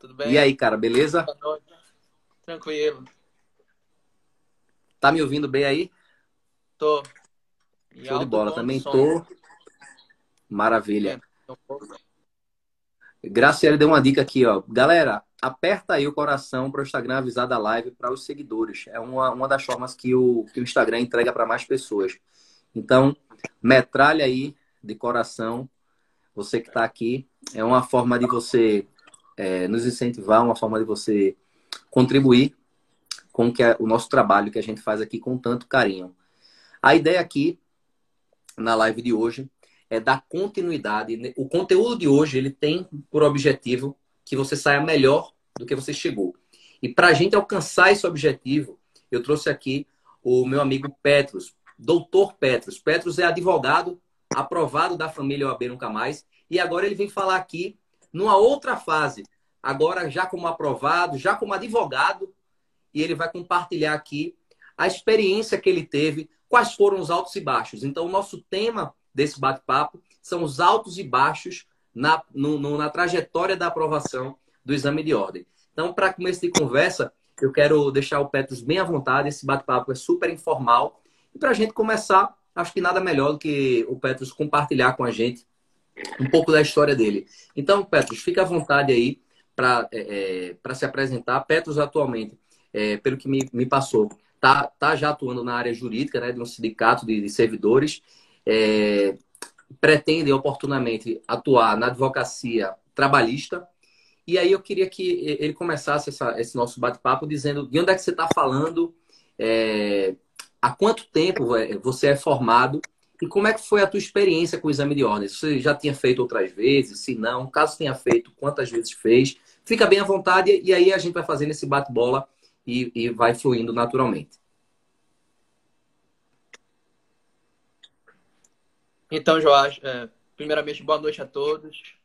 Tudo bem? E aí, cara, beleza? Boa noite. Tranquilo. Tá me ouvindo bem aí? Tô. Em Show de bola. Também som. tô. Maravilha. É. Graciela deu uma dica aqui, ó. Galera, aperta aí o coração para o Instagram avisar da live para os seguidores. É uma, uma das formas que o, que o Instagram entrega para mais pessoas. Então, metralha aí de coração. Você que está aqui. É uma forma de você é, nos incentivar, uma forma de você contribuir com que o nosso trabalho que a gente faz aqui com tanto carinho. A ideia aqui, na live de hoje, é dar continuidade. O conteúdo de hoje ele tem por objetivo que você saia melhor do que você chegou. E para a gente alcançar esse objetivo, eu trouxe aqui o meu amigo Petros, doutor Petros. Petros é advogado aprovado da família OAB Nunca Mais e agora ele vem falar aqui numa outra fase, agora já como aprovado, já como advogado, e ele vai compartilhar aqui a experiência que ele teve, quais foram os altos e baixos. Então, o nosso tema desse bate-papo são os altos e baixos na, no, no, na trajetória da aprovação do exame de ordem. Então, para começo de conversa, eu quero deixar o Petros bem à vontade. Esse bate-papo é super informal. E para a gente começar, acho que nada melhor do que o Petros compartilhar com a gente um pouco da história dele. Então, Petros, fica à vontade aí para é, é se apresentar. Petros, atualmente, é, pelo que me, me passou, tá, tá já atuando na área jurídica, né, de um sindicato de, de servidores é, pretendem oportunamente atuar na advocacia trabalhista. E aí eu queria que ele começasse essa, esse nosso bate-papo dizendo de onde é que você está falando, é, há quanto tempo é, você é formado e como é que foi a tua experiência com o exame de ordem? Você já tinha feito outras vezes? Se não, caso tenha feito, quantas vezes fez? Fica bem à vontade e aí a gente vai fazendo esse bate-bola e, e vai fluindo naturalmente. Então, Joás, é, primeiramente, boa noite a todos.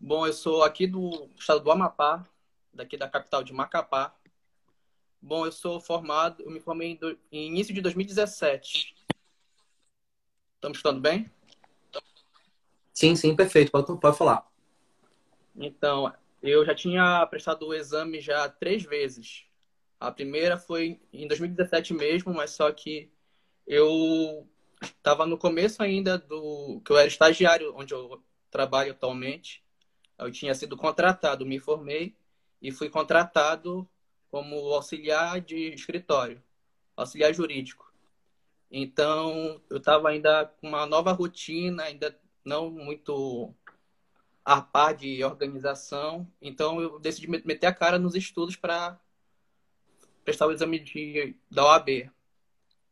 Bom, eu sou aqui do estado do Amapá, daqui da capital de Macapá. Bom, eu sou formado, eu me formei em, do, em início de 2017. Estamos escutando bem? Sim, sim, perfeito. Pode, pode falar. Então, eu já tinha prestado o exame já três vezes. A primeira foi em 2017 mesmo, mas só que eu estava no começo ainda do que eu era estagiário onde eu trabalho atualmente. Eu tinha sido contratado, me formei e fui contratado como auxiliar de escritório, auxiliar jurídico. Então, eu estava ainda com uma nova rotina, ainda não muito a par de organização. Então, eu decidi meter a cara nos estudos para prestar o exame de, da OAB.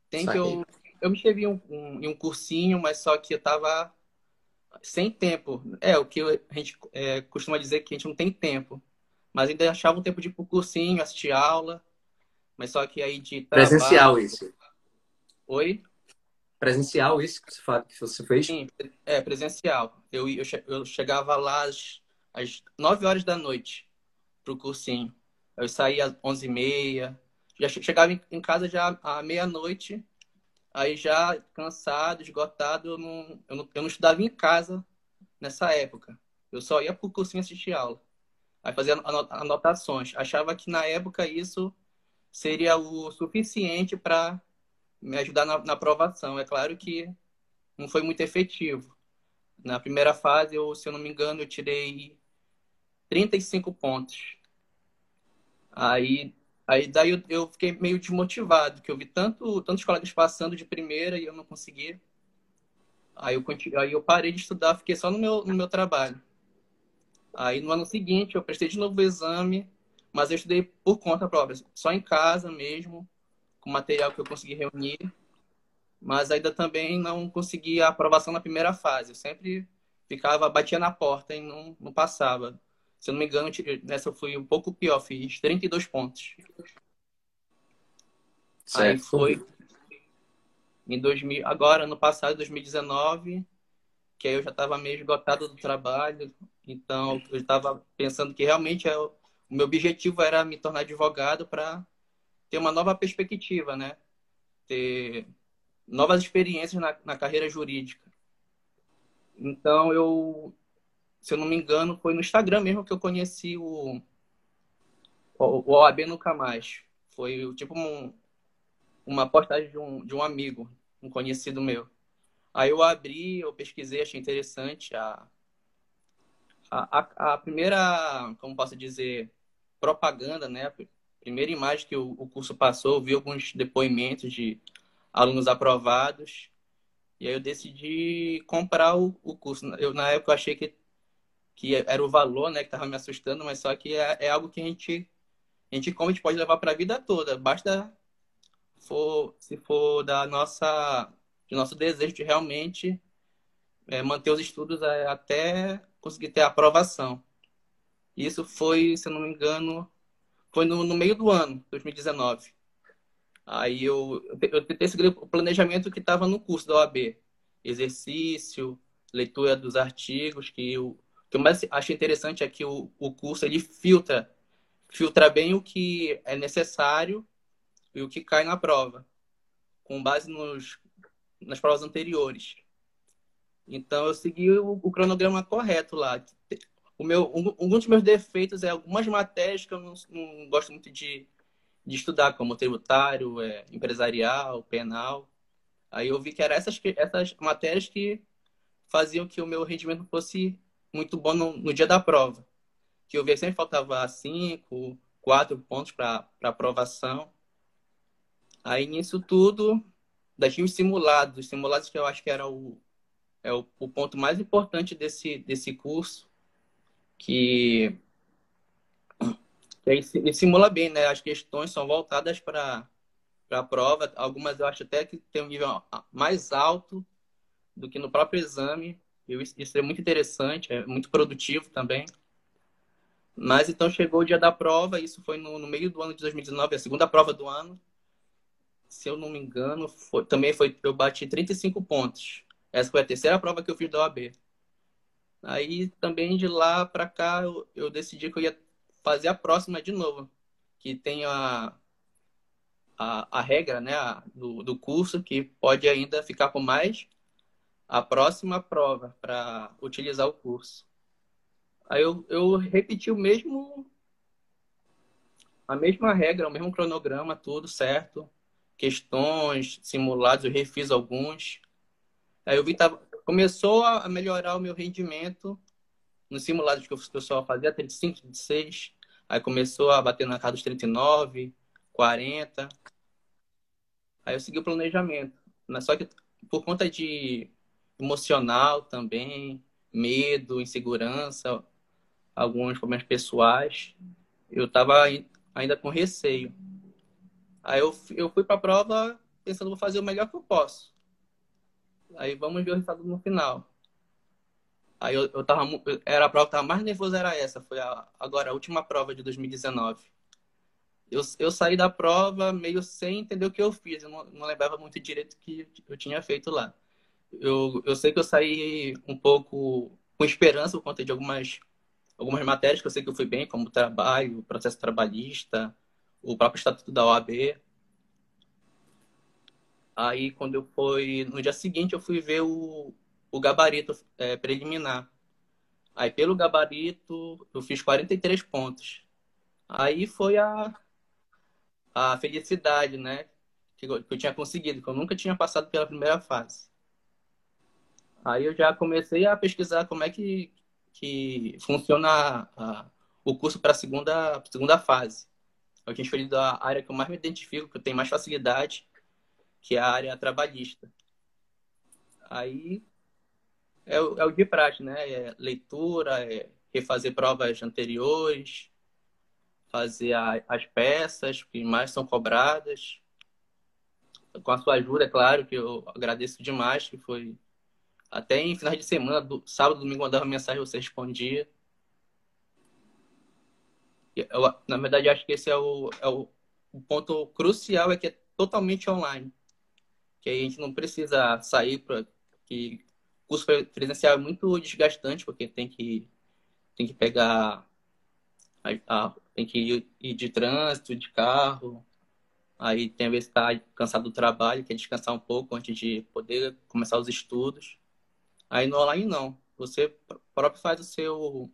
Tem que eu eu me inscrevi em um, um, em um cursinho, mas só que eu tava sem tempo. É, o que a gente é, costuma dizer que a gente não tem tempo. Mas ainda achava um tempo de ir pro cursinho, assistir aula. Mas só que aí de trabalho... Presencial isso. Oi? Presencial isso que você, que você fez? Sim, é, presencial. Eu, eu, eu chegava lá às, às 9 horas da noite pro cursinho. Eu saía às 11h30. Já chegava em casa já à meia-noite Aí já cansado, esgotado, eu não, eu não, eu não estudava em casa nessa época. Eu só ia para o cursinho assistir aula. Aí fazia anotações. Achava que na época isso seria o suficiente para me ajudar na, na aprovação. É claro que não foi muito efetivo. Na primeira fase, eu, se eu não me engano, eu tirei 35 pontos. Aí Aí daí eu, eu, fiquei meio desmotivado, que eu vi tanto, tantos colegas passando de primeira e eu não consegui. Aí eu, aí eu parei de estudar, fiquei só no meu, no meu trabalho. Aí no ano seguinte eu prestei de novo o exame, mas eu estudei por conta própria, só em casa mesmo, com material que eu consegui reunir. Mas ainda também não consegui a aprovação na primeira fase. Eu sempre ficava, batia na porta e não, não passava. Se eu não me engano, nessa eu fui um pouco pior, fiz 32 pontos. Certo. Aí foi em 2000, agora no passado, 2019, que aí eu já estava meio esgotado do trabalho, então eu estava pensando que realmente é, o meu objetivo era me tornar advogado para ter uma nova perspectiva, né? Ter novas experiências na, na carreira jurídica. Então eu se eu não me engano, foi no Instagram mesmo que eu conheci o, o, OAB Nunca Mais. Foi tipo um, uma postagem de um, de um amigo, um conhecido meu. Aí eu abri, eu pesquisei, achei interessante a, a, a primeira, como posso dizer, propaganda, né? Primeira imagem que o, curso passou, eu vi alguns depoimentos de alunos aprovados. E aí eu decidi comprar o, curso. Eu, na época eu achei que, que era o valor, né, que estava me assustando, mas só que é, é algo que a gente, a gente como a gente pode levar para a vida toda. Basta for, se for da nossa, do nosso desejo de realmente é, manter os estudos até conseguir ter aprovação. Isso foi, se eu não me engano, foi no, no meio do ano, 2019. Aí eu, eu tentei seguir o planejamento que estava no curso da OAB. Exercício, leitura dos artigos, que o que eu mais acho interessante é que o, o curso ele filtra, filtra bem o que é necessário e o que cai na prova, com base nos, nas provas anteriores. Então, eu segui o, o cronograma correto lá. O meu, um, um, dos meus defeitos é algumas matérias que eu não, não gosto muito de, de estudar, como tributário, é, empresarial, penal. Aí eu vi que eram essas, essas matérias que faziam que o meu rendimento fosse muito bom no, no dia da prova. Que eu vi que sempre faltava cinco, quatro pontos para aprovação. Aí nisso tudo, daí os simulados, os simulados que eu acho que era o, é o, o ponto mais importante desse, desse curso, que, que ele simula bem, né? As questões são voltadas para a prova, algumas eu acho até que tem um nível mais alto do que no próprio exame. Eu, isso é muito interessante, é muito produtivo também. Mas então chegou o dia da prova, isso foi no, no meio do ano de 2019, a segunda prova do ano. Se eu não me engano, foi, também foi eu bati 35 pontos. Essa foi a terceira prova que eu fiz da OAB. Aí também de lá para cá eu, eu, decidi que eu ia fazer a próxima de novo, que tem a, a, a regra né, a, do, do curso que pode ainda ficar com mais a próxima prova para utilizar o curso. Aí eu, eu repeti o mesmo a mesma regra, o mesmo cronograma, tudo certo. Questões, simulados, eu refiz alguns. Aí eu vi tava, começou a melhorar o meu rendimento nos simulados que eu só fazia 35, 36. Aí começou a bater na casa dos 39, 40. Aí eu segui o planejamento. Só que por conta de emocional também, medo, insegurança, alguns problemas pessoais, eu estava ainda com receio. Aí eu, eu fui para a prova pensando, vou fazer o melhor que eu posso. Aí vamos ver o resultado no final. Aí eu, eu tava. Era a prova que tava mais nervosa, era essa. Foi a, agora a última prova de 2019. Eu, eu saí da prova meio sem entender o que eu fiz. Eu não, não lembrava muito direito o que eu tinha feito lá. Eu, eu sei que eu saí um pouco com esperança por conta de algumas, algumas matérias que eu sei que eu fui bem, como trabalho, processo trabalhista, o próprio estatuto da OAB. Aí, quando eu fui. No dia seguinte, eu fui ver o, o gabarito é, preliminar. Aí, pelo gabarito, eu fiz 43 pontos. Aí foi a, a felicidade, né? Que eu, que eu tinha conseguido, que eu nunca tinha passado pela primeira fase. Aí eu já comecei a pesquisar como é que, que funciona a, a, o curso para a segunda, segunda fase. Eu tinha escolhido a área que eu mais me identifico, que eu tenho mais facilidade, que é a área trabalhista. Aí é o, é o de praxe, né? É leitura, é refazer provas anteriores, fazer a, as peças que mais são cobradas. Com a sua ajuda, é claro, que eu agradeço demais, que foi até em finais de semana, do, sábado, domingo, mandava mensagem, você respondia. Eu, na verdade, acho que esse é o, é o, o ponto crucial, é que é totalmente online que a gente não precisa sair para que curso presencial é muito desgastante porque tem que tem que pegar a, a, tem que ir, ir, de trânsito de carro aí tem a vez estar cansado do trabalho quer descansar um pouco antes de poder começar os estudos aí no online não Você próprio faz o seu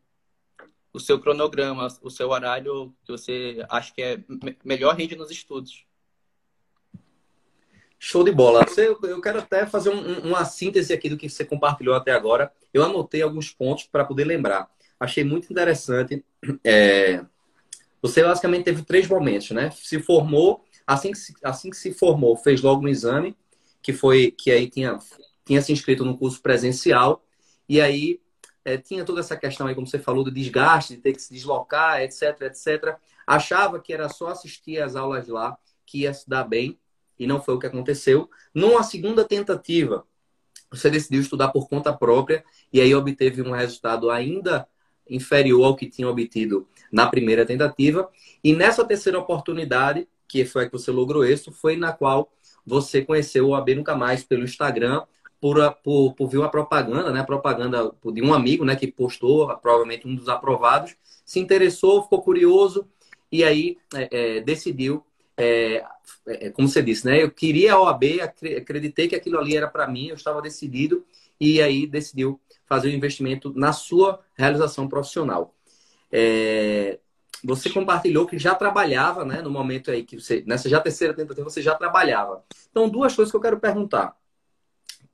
o seu cronograma, o seu horário que você acha que é melhor rende nos estudos. Show de bola. eu quero até fazer um, uma síntese aqui do que você compartilhou até agora. Eu anotei alguns pontos para poder lembrar. Achei muito interessante. É... Você basicamente teve três momentos, né? Se formou, assim que se, assim que se formou, fez logo um exame, que foi que aí tinha, tinha se inscrito no curso presencial, e aí é, tinha toda essa questão aí, como você falou, do desgaste, de ter que se deslocar, etc, etc. Achava que era só assistir às aulas lá que ia se dar bem, e não foi o que aconteceu. Numa segunda tentativa, você decidiu estudar por conta própria e aí obteve um resultado ainda inferior ao que tinha obtido na primeira tentativa. E nessa terceira oportunidade, que foi a que você logrou isso, foi na qual você conheceu o AB Nunca Mais pelo Instagram, por, por, por ver uma propaganda, né? Propaganda de um amigo, né? Que postou, provavelmente um dos aprovados, se interessou, ficou curioso e aí é, é, decidiu, é, é como você disse, né? Eu queria a OAB, acreditei que aquilo ali era para mim, eu estava decidido e aí decidiu fazer o um investimento na sua realização profissional. É, você compartilhou que já trabalhava, né? No momento aí que você, nessa já terceira tentativa, você já trabalhava. Então, duas coisas que eu quero perguntar.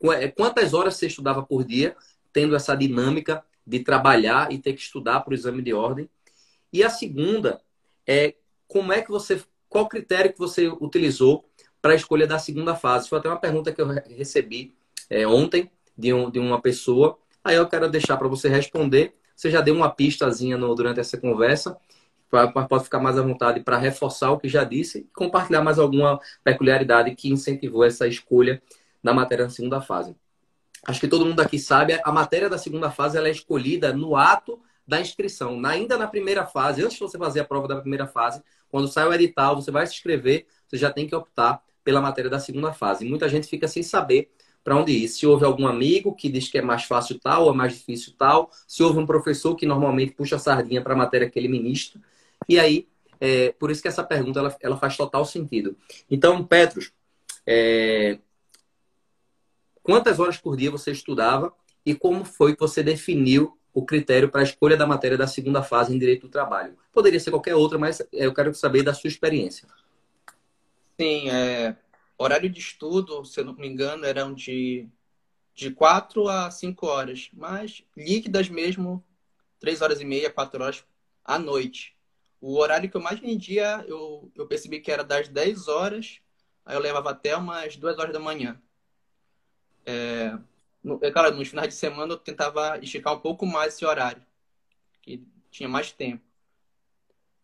É, quantas horas você estudava por dia, tendo essa dinâmica de trabalhar e ter que estudar para o exame de ordem? E a segunda é como é que você, qual critério que você utilizou para a escolha da segunda fase? Foi até uma pergunta que eu recebi é, ontem de, um, de uma pessoa. Aí eu quero deixar para você responder. Você já deu uma pistazinha no, durante essa conversa. Pode ficar mais à vontade para reforçar o que já disse e compartilhar mais alguma peculiaridade que incentivou essa escolha da matéria da segunda fase. Acho que todo mundo aqui sabe, a matéria da segunda fase ela é escolhida no ato da inscrição. Ainda na primeira fase, antes de você fazer a prova da primeira fase, quando sai o edital, você vai se inscrever, você já tem que optar pela matéria da segunda fase. Muita gente fica sem saber para onde ir. Se houve algum amigo que diz que é mais fácil tal ou é mais difícil tal, se houve um professor que normalmente puxa a sardinha para a matéria que ele ministra. E aí, é, por isso que essa pergunta ela, ela faz total sentido. Então, Petros, é, quantas horas por dia você estudava e como foi que você definiu o critério para a escolha da matéria da segunda fase em Direito do Trabalho? Poderia ser qualquer outra, mas eu quero saber da sua experiência. Sim, é, horário de estudo, se eu não me engano, eram de, de 4 a 5 horas, mas líquidas mesmo, 3 horas e meia, 4 horas à noite. O horário que eu mais vendia, eu, eu percebi que era das 10 horas, aí eu levava até umas 2 horas da manhã. É, no, é claro, nos finais de semana eu tentava esticar um pouco mais esse horário, que tinha mais tempo.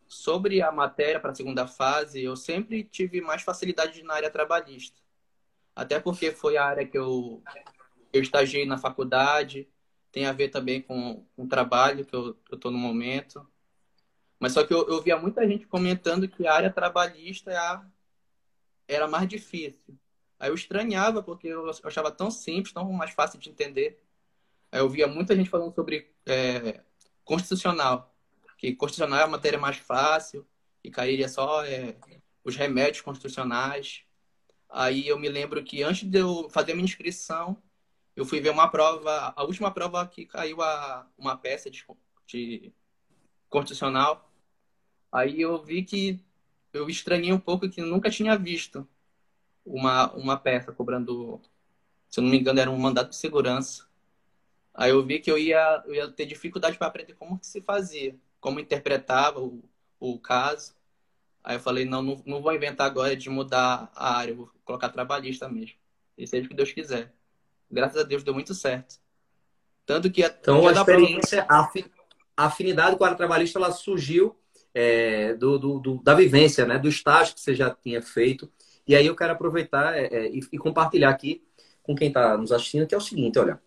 Sobre a matéria para a segunda fase, eu sempre tive mais facilidade na área trabalhista. Até porque foi a área que eu, eu estagiei na faculdade, tem a ver também com, o trabalho que eu estou no momento. Mas só que eu, eu via muita gente comentando que a área trabalhista era mais difícil. Aí eu estranhava, porque eu achava tão simples, tão mais fácil de entender. Aí eu via muita gente falando sobre é, constitucional, que constitucional é a matéria mais fácil, e cairia só é, os remédios constitucionais. Aí eu me lembro que antes de eu fazer minha inscrição, eu fui ver uma prova, a última prova que caiu a, uma peça de, de constitucional. Aí eu vi que eu estranhei um pouco que nunca tinha visto uma, uma peça cobrando, se eu não me engano, era um mandato de segurança. Aí eu vi que eu ia, eu ia ter dificuldade para aprender como que se fazia, como interpretava o, o caso. Aí eu falei, não, não, não vou inventar agora de mudar a área, vou colocar trabalhista mesmo. E seja o que Deus quiser. Graças a Deus deu muito certo. Tanto que... Então a experiência, prova... a afinidade com a área trabalhista, ela surgiu é, do, do, do, da vivência, né? do estágio que você já tinha feito. E aí eu quero aproveitar é, é, e, e, compartilhar aqui com quem está nos assistindo, que é o seguinte, olha.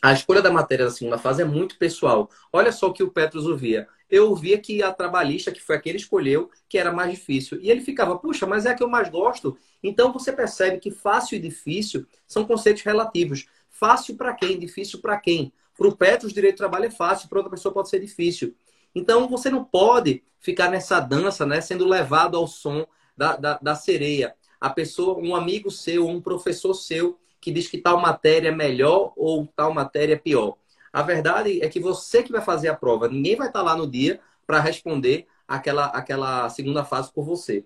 A escolha da matéria da segunda fase é muito pessoal. Olha só o que o Petros ouvia. Eu ouvia que a trabalhista, que foi a que ele escolheu, que era mais difícil. E ele ficava, puxa, mas é a que eu mais gosto. Então você percebe que fácil e difícil são conceitos relativos. Fácil para quem? Difícil para quem? Para o Petros, direito de trabalho é fácil, para outra pessoa pode ser difícil. Então você não pode ficar nessa dança, né, sendo levado ao som da, da, da sereia. A pessoa, um amigo seu, um professor seu, que diz que tal matéria é melhor ou tal matéria é pior. A verdade é que você que vai fazer a prova, ninguém vai estar lá no dia para responder aquela, aquela segunda fase por você.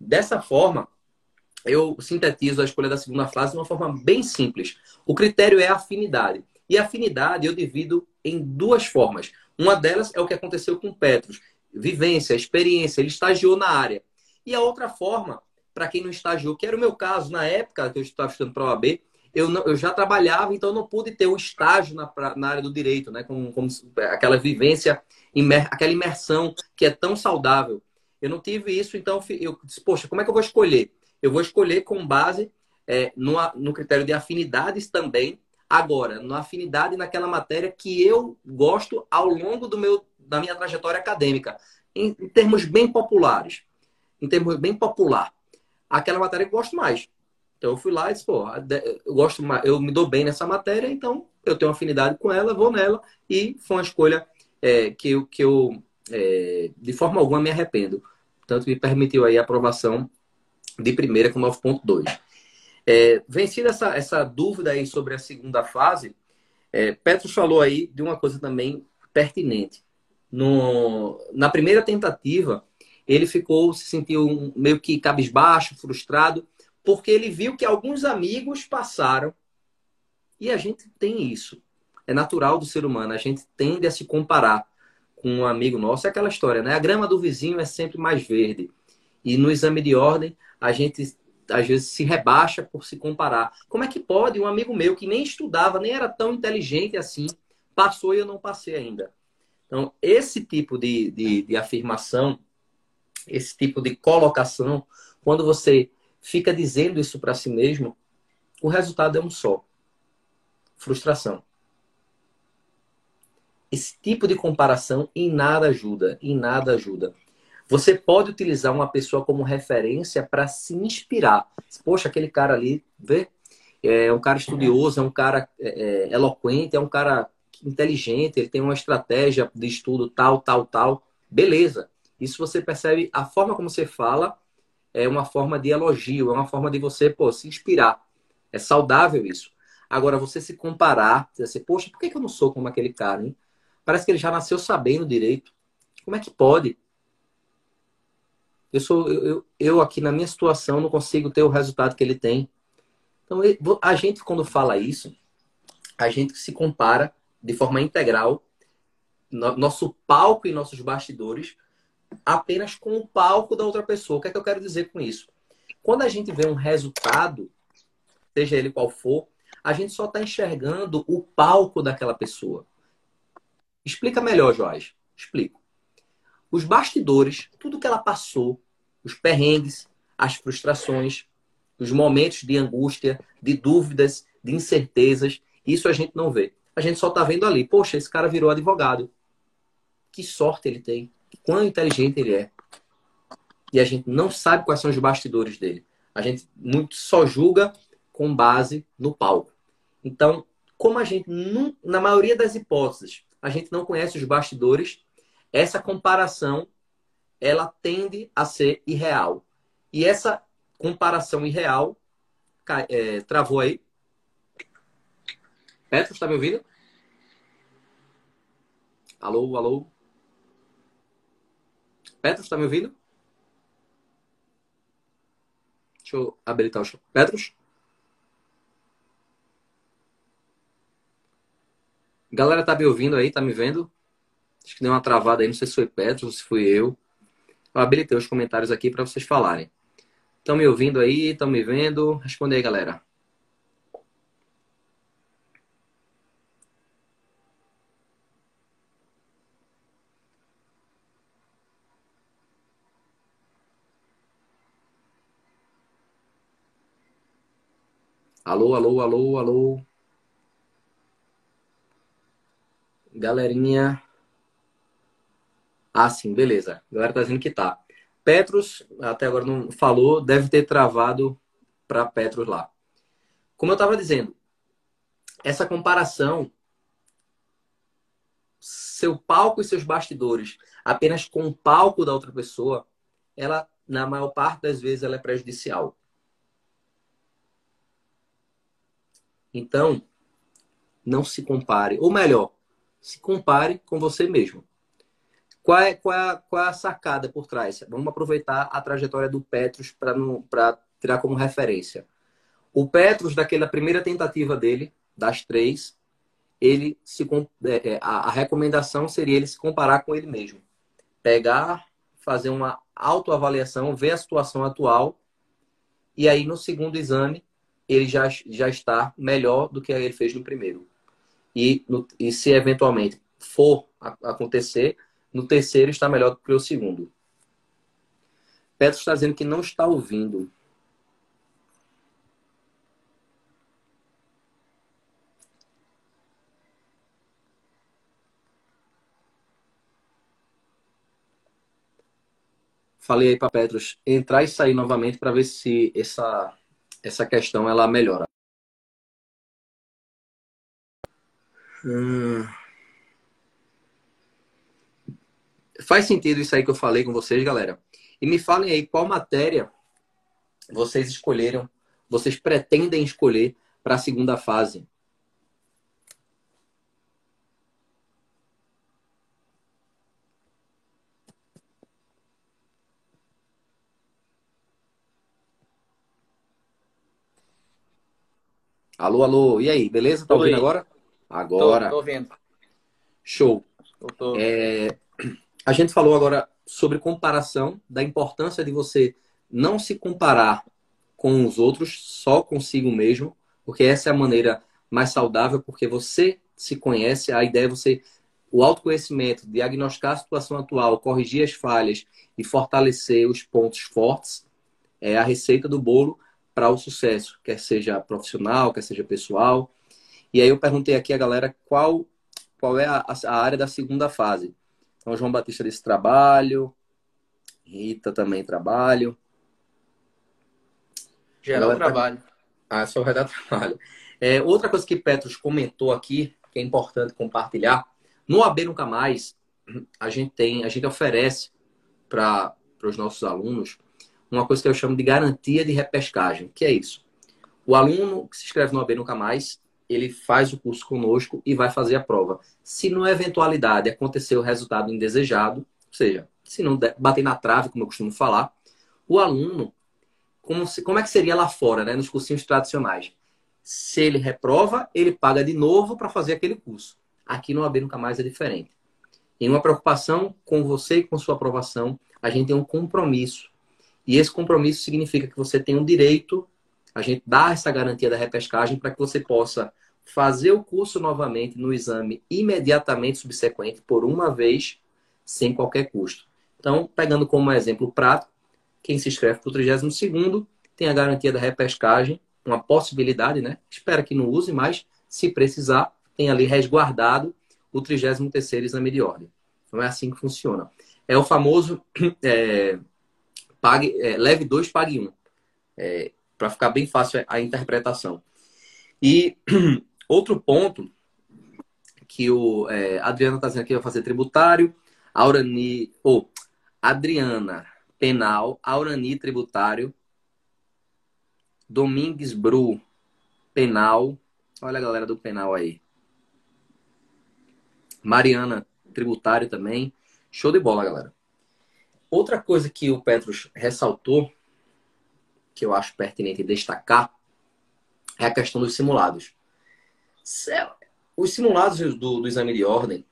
Dessa forma, eu sintetizo a escolha da segunda fase de uma forma bem simples. O critério é afinidade. E afinidade eu divido em duas formas. Uma delas é o que aconteceu com Petros. Vivência, experiência, ele estagiou na área. E a outra forma, para quem não estagiou, que era o meu caso na época que eu estava estudando para a OAB, eu, não, eu já trabalhava, então eu não pude ter o estágio na, na área do direito, né? Como, como aquela vivência, imer, aquela imersão que é tão saudável. Eu não tive isso, então eu disse, poxa, como é que eu vou escolher? Eu vou escolher com base é, no, no critério de afinidades também, agora, na afinidade naquela matéria que eu gosto ao longo do meu, da minha trajetória acadêmica, em, em termos bem populares, em termos bem popular, aquela matéria que eu gosto mais. Então eu fui lá e disse, pô, eu gosto, eu me dou bem nessa matéria, então eu tenho afinidade com ela, vou nela e foi uma escolha é, que eu, que eu é, de forma alguma me arrependo. Tanto me permitiu aí a aprovação de primeira com 9.2. É, vencida essa, essa dúvida aí sobre a segunda fase, é, Petros falou aí de uma coisa também pertinente. No, na primeira tentativa, ele ficou, se sentiu meio que cabisbaixo, frustrado, porque ele viu que alguns amigos passaram. E a gente tem isso. É natural do ser humano. A gente tende a se comparar com um amigo nosso. É aquela história, né? A grama do vizinho é sempre mais verde. E no exame de ordem, a gente às vezes se rebaixa por se comparar. Como é que pode um amigo meu que nem estudava, nem era tão inteligente assim, passou e eu não passei ainda? Então, esse tipo de, de, de afirmação, esse tipo de colocação, quando você fica dizendo isso para si mesmo, o resultado é um só: frustração. Esse tipo de comparação em nada ajuda, em nada ajuda. Você pode utilizar uma pessoa como referência para se inspirar. Poxa, aquele cara ali, vê? É um cara estudioso, é um cara é, é, eloquente, é um cara inteligente, ele tem uma estratégia de estudo tal, tal, tal. Beleza. Isso você percebe a forma como você fala é uma forma de elogio, é uma forma de você pô, se inspirar. É saudável isso. Agora, você se comparar, assim, poxa, por que eu não sou como aquele cara, hein? Parece que ele já nasceu sabendo direito. Como é que pode? Eu, sou, eu, eu aqui na minha situação não consigo ter o resultado que ele tem. Então, a gente, quando fala isso, a gente se compara de forma integral, nosso palco e nossos bastidores, apenas com o palco da outra pessoa. O que é que eu quero dizer com isso? Quando a gente vê um resultado, seja ele qual for, a gente só está enxergando o palco daquela pessoa. Explica melhor, Joás. Explico. Os bastidores, tudo que ela passou, os perrengues, as frustrações, os momentos de angústia, de dúvidas, de incertezas, isso a gente não vê. A gente só está vendo ali, poxa, esse cara virou advogado. Que sorte ele tem quão inteligente ele é. E a gente não sabe quais são os bastidores dele. A gente muito só julga com base no palco. Então, como a gente, não, na maioria das hipóteses, a gente não conhece os bastidores, essa comparação ela tende a ser irreal. E essa comparação irreal é, travou aí. Petro, está me ouvindo? Alô, alô? Petros, tá me ouvindo? Deixa eu habilitar o show. Petros? Galera, tá me ouvindo aí? Tá me vendo? Acho que deu uma travada aí. Não sei se foi Petros ou se fui eu. Eu habilitei os comentários aqui para vocês falarem. Estão me ouvindo aí? Estão me vendo? Responde aí, galera. Alô, alô, alô, alô. Galerinha. Ah, sim, beleza. A galera tá dizendo que tá. Petros, até agora não falou, deve ter travado para Petros lá. Como eu estava dizendo, essa comparação, seu palco e seus bastidores, apenas com o palco da outra pessoa, ela, na maior parte das vezes, ela é prejudicial. Então, não se compare. Ou melhor, se compare com você mesmo. Qual é, qual é, a, qual é a sacada por trás? Vamos aproveitar a trajetória do Petros para tirar como referência. O Petros, daquela primeira tentativa dele, das três, ele se é, é, a recomendação seria ele se comparar com ele mesmo. Pegar, fazer uma autoavaliação, ver a situação atual e aí no segundo exame ele já, já está melhor do que ele fez no primeiro. E, no, e se eventualmente for acontecer, no terceiro está melhor do que o segundo. Petro está dizendo que não está ouvindo. Falei aí para Petros entrar e sair novamente para ver se essa, essa questão ela melhora. Hum... Faz sentido isso aí que eu falei com vocês, galera? E me falem aí qual matéria vocês escolheram, vocês pretendem escolher para a segunda fase. Alô, alô. E aí, beleza? Tá ouvindo agora? Agora. Tô, tô ouvindo. Show. Tô... É, a gente falou agora sobre comparação, da importância de você não se comparar com os outros, só consigo mesmo, porque essa é a maneira mais saudável, porque você se conhece, a ideia é você o autoconhecimento, diagnosticar a situação atual, corrigir as falhas e fortalecer os pontos fortes é a receita do bolo para o sucesso, quer seja profissional, quer seja pessoal. E aí eu perguntei aqui a galera qual qual é a, a área da segunda fase. Então, João Batista desse trabalho. Rita também trabalho. Geral tá- trabalho. Ah, só vai dar trabalho. É, outra coisa que Petros comentou aqui, que é importante compartilhar, no AB Nunca Mais, a gente tem, a gente oferece para os nossos alunos uma coisa que eu chamo de garantia de repescagem. que é isso? O aluno que se inscreve no AB Nunca Mais, ele faz o curso conosco e vai fazer a prova. Se no eventualidade acontecer o resultado indesejado, ou seja, se não bater na trave, como eu costumo falar, o aluno, como, se, como é que seria lá fora, né, nos cursinhos tradicionais? Se ele reprova, ele paga de novo para fazer aquele curso. Aqui no AB Nunca Mais é diferente. Em uma preocupação com você e com sua aprovação, a gente tem um compromisso. E esse compromisso significa que você tem o um direito, a gente dá essa garantia da repescagem para que você possa fazer o curso novamente no exame imediatamente subsequente, por uma vez, sem qualquer custo. Então, pegando como exemplo prático, quem se inscreve para o 32 tem a garantia da repescagem, uma possibilidade, né? Espera que não use, mas se precisar, tem ali resguardado o 33 exame de ordem. Então é assim que funciona. É o famoso é, pague, é, leve dois, pague um. É, para ficar bem fácil a interpretação. E Outro ponto que o é, Adriana está dizendo aqui vai fazer tributário, Aurani, ou oh, Adriana penal, Aurani tributário, Domingues Bru penal, olha a galera do penal aí. Mariana tributário também, show de bola, galera. Outra coisa que o Petros ressaltou, que eu acho pertinente destacar, é a questão dos simulados. Os simulados do, do exame de ordem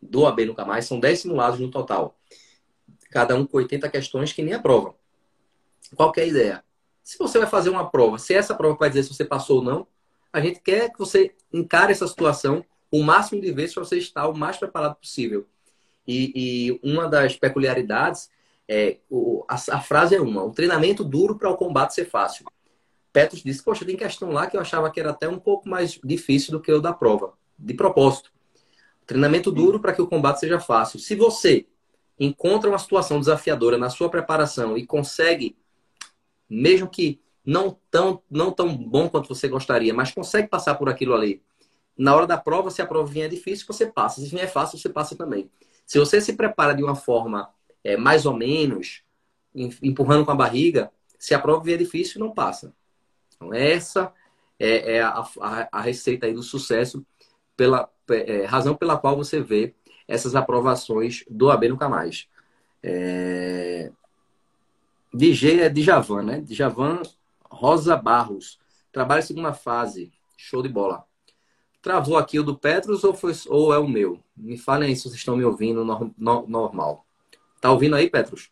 do AB Nunca Mais são 10 simulados no total. Cada um com 80 questões que nem a prova. Qual é a ideia? Se você vai fazer uma prova, se essa prova vai dizer se você passou ou não, a gente quer que você encare essa situação o máximo de vezes para você estar o mais preparado possível. E, e uma das peculiaridades é o, a, a, frase é uma: o treinamento duro para o combate ser fácil. Petros disse, poxa, tem questão lá que eu achava que era até um pouco mais difícil do que o da prova, de propósito. Treinamento duro para que o combate seja fácil. Se você encontra uma situação desafiadora na sua preparação e consegue, mesmo que não tão, não tão bom quanto você gostaria, mas consegue passar por aquilo ali, na hora da prova, se a prova vier difícil, você passa. Se vier fácil, você passa também. Se você se prepara de uma forma é, mais ou menos, empurrando com a barriga, se a prova vier difícil, não passa. Então, essa é, é a, a, a, receita aí do sucesso, pela é, razão pela qual você vê essas aprovações do AB Nunca Mais. É... DJ é Djavan, né? Djavan Rosa Barros. Trabalho segunda fase. Show de bola. Travou aqui o do Petros ou, foi, ou é o meu? Me falem aí se vocês estão me ouvindo no, no, normal. Tá ouvindo aí, Petros?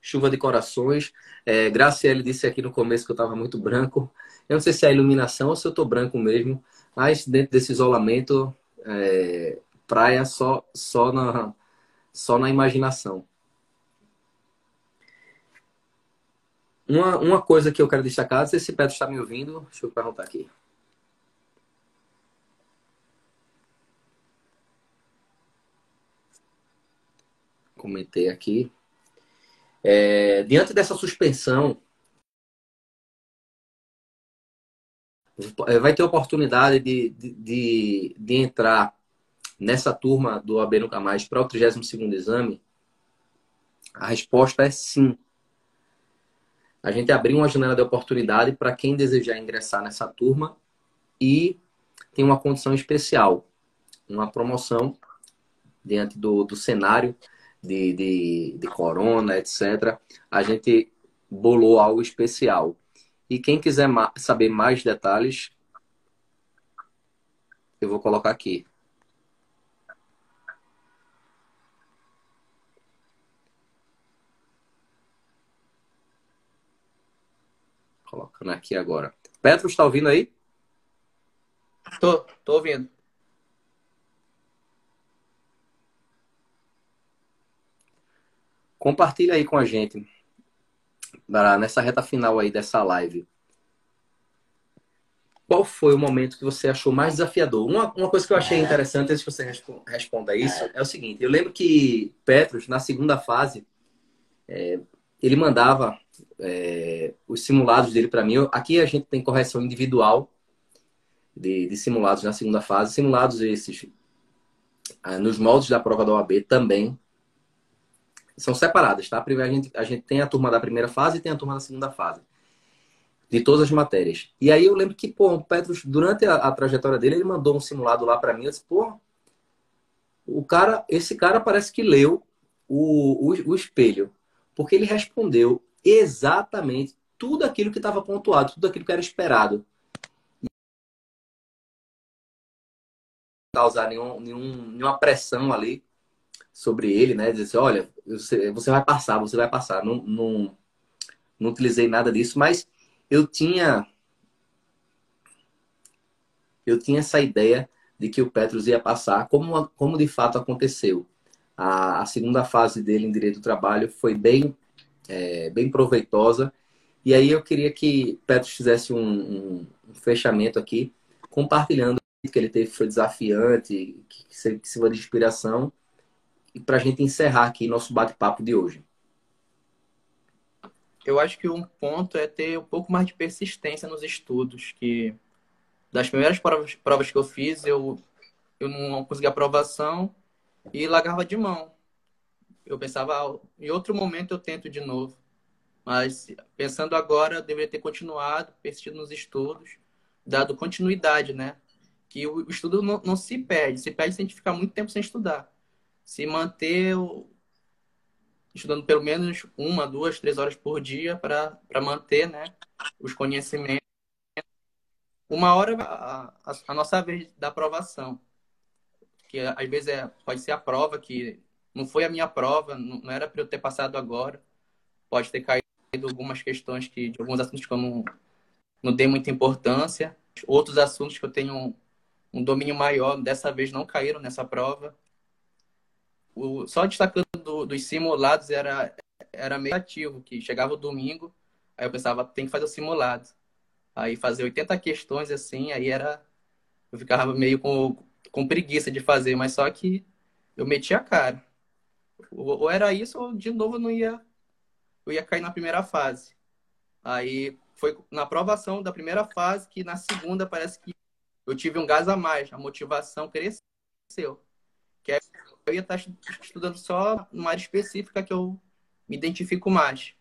Chuva de corações. É, Graciele disse aqui no começo que eu estava muito branco. Eu não sei se é a iluminação ou se eu estou branco mesmo, mas dentro desse isolamento, é, praia só, só, na, só na imaginação. Uma, uma coisa que eu quero destacar, se o Petro está me ouvindo, deixa eu perguntar aqui. Comentei aqui. É, diante dessa suspensão, vai ter oportunidade de, de, de, entrar nessa turma do AB Nunca Mais para o 32º exame? A resposta é sim a gente abriu uma janela de oportunidade para quem desejar ingressar nessa turma e tem uma condição especial, uma promoção diante do, do cenário de, de, de corona, etc. A gente bolou algo especial. E quem quiser ma saber mais detalhes, eu vou colocar aqui. Colocando aqui agora. Petro, está ouvindo aí? Tô, tô ouvindo. Compartilha aí com a gente, nessa reta final aí dessa live. Qual foi o momento que você achou mais desafiador? Uma, uma coisa que eu achei interessante, antes que você responda isso, é o seguinte: eu lembro que Petros, na segunda fase, é, ele mandava é, os simulados dele para mim. Aqui a gente tem correção individual de, de, simulados na segunda fase. Simulados esses ah, nos moldes da prova da OAB também são separadas, tá? A gente, a gente tem a turma da primeira fase e tem a turma da segunda fase. De todas as matérias. E aí eu lembro que, pô, o Petros, durante a, a trajetória dele, ele mandou um simulado lá para mim. Eu disse, pô, o cara, esse cara parece que leu o, o, o espelho. Porque ele respondeu exatamente tudo aquilo que estava pontuado, tudo aquilo que era esperado. Causar nenhum, nenhum, nenhuma pressão ali sobre ele, né? Dizer assim, olha, você, você vai passar, você vai passar. Não, não, não utilizei nada disso, mas eu tinha eu tinha essa ideia de que o Petros ia passar, como, como de fato aconteceu. A, a segunda fase dele em Direito do Trabalho foi bem é, bem proveitosa. E aí eu queria que Petros fizesse um, um, fechamento aqui, compartilhando que ele teve foi desafiante, que sirva de inspiração, e para a gente encerrar aqui nosso bate-papo de hoje. Eu acho que um ponto é ter um pouco mais de persistência nos estudos, que das primeiras provas, provas que eu fiz, eu, eu não consegui aprovação e largava de mão eu pensava, em outro momento eu tento de novo. Mas pensando agora, eu deveria ter continuado, persistido nos estudos, dado continuidade, né? Que o estudo não, não se perde, se perde se a gente ficar muito tempo sem estudar. Se manter estudando pelo menos uma, duas, três horas por dia para manter né, os conhecimentos. Uma hora a, a, a, nossa vez da aprovação. Que às vezes é, pode ser a prova que não foi a minha prova, não era para eu ter passado agora. Pode ter caído algumas questões que, de alguns assuntos que eu não, não dei muita importância. Outros assuntos que eu tenho um, um domínio maior, dessa vez não caíram nessa prova. O, só destacando do, dos simulados era, era meio ativo, que chegava o domingo, aí eu pensava, tem que fazer o simulado. Aí fazer 80 questões assim, aí era. Eu ficava meio com, com preguiça de fazer, mas só que eu meti a cara. Ou era isso, ou de novo não ia, eu ia cair na primeira fase. Aí foi na aprovação da primeira fase que na segunda parece que eu tive um gás a mais, a motivação cresceu. Que eu ia estar estudando só numa área específica que eu me identifico mais.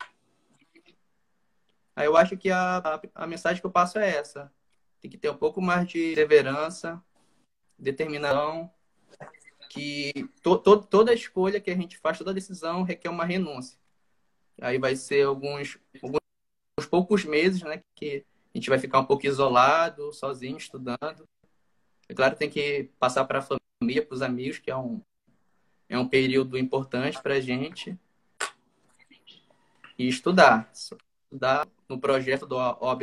Aí eu acho que a, a, a mensagem que eu passo é essa. Tem que ter um pouco mais de perseverança, determinação, que to, to, toda escolha que a gente faz, toda decisão requer uma renúncia. Aí vai ser alguns, alguns poucos meses, né, que a gente vai ficar um pouco isolado, sozinho, estudando. É claro tem que passar para a família, para os amigos, que é um, é um período importante para a gente. E estudar. Estudar no projeto do OAB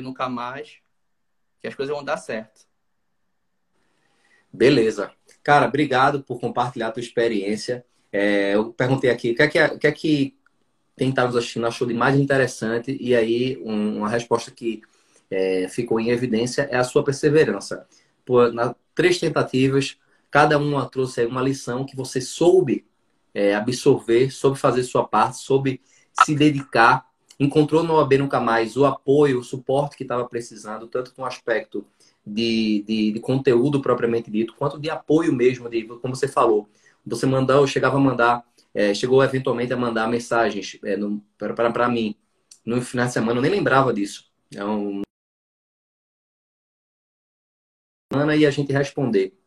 Nunca Mais, que as coisas vão dar certo. Beleza. Cara, obrigado por compartilhar a tua experiência. É, eu perguntei aqui, o que é que, o que, é que quem está nos assistindo achou de mais interessante? E aí, um, uma resposta que é, ficou em evidência é a sua perseverança. Por na, três tentativas, cada uma trouxe uma lição que você soube é, absorver, soube fazer sua parte, soube se dedicar, encontrou no OAB Nunca Mais o apoio, o suporte que estava precisando, tanto com o aspecto de, de, de, conteúdo propriamente dito, quanto de apoio mesmo, de, como você falou. Você mandou, chegava a mandar, é, chegou eventualmente a mandar mensagens é, para mim no final de semana, eu nem lembrava disso. É um... E a gente responder.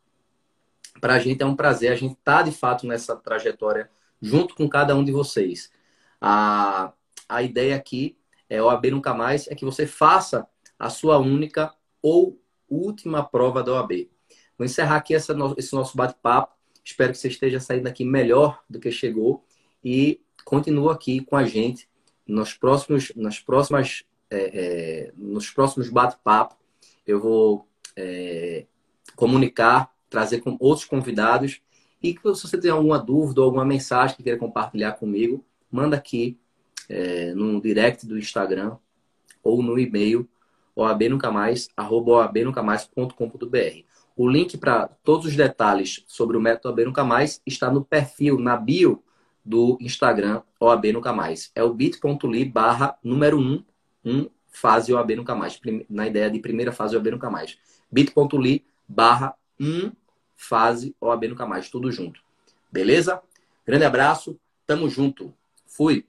Para a gente é um prazer, a gente tá de fato nessa trajetória junto com cada um de vocês. A, a ideia aqui é o AB Nunca Mais, é que você faça a sua única ou última prova da OAB. Vou encerrar aqui essa, esse nosso bate-papo. Espero que você esteja saindo aqui melhor do que chegou e continua aqui com a gente nos próximos, nas próximas, é, é, nos próximos bate-papo. Eu vou é, comunicar, trazer com outros convidados e se você tem alguma dúvida ou alguma mensagem que queira compartilhar comigo, manda aqui é, no direct do Instagram ou no e-mail oabnuncamais.com.br. O link para todos os detalhes sobre o método OAB Nunca Mais está no perfil, na bio do Instagram OAB Nunca Mais. É o bit.ly barra número 1, 1 fase OAB Nunca Mais, na ideia de primeira fase OAB Nunca Mais. bit.ly barra 1 fase OAB Nunca Mais, tudo junto. Beleza? Grande abraço, tamo junto. Fui!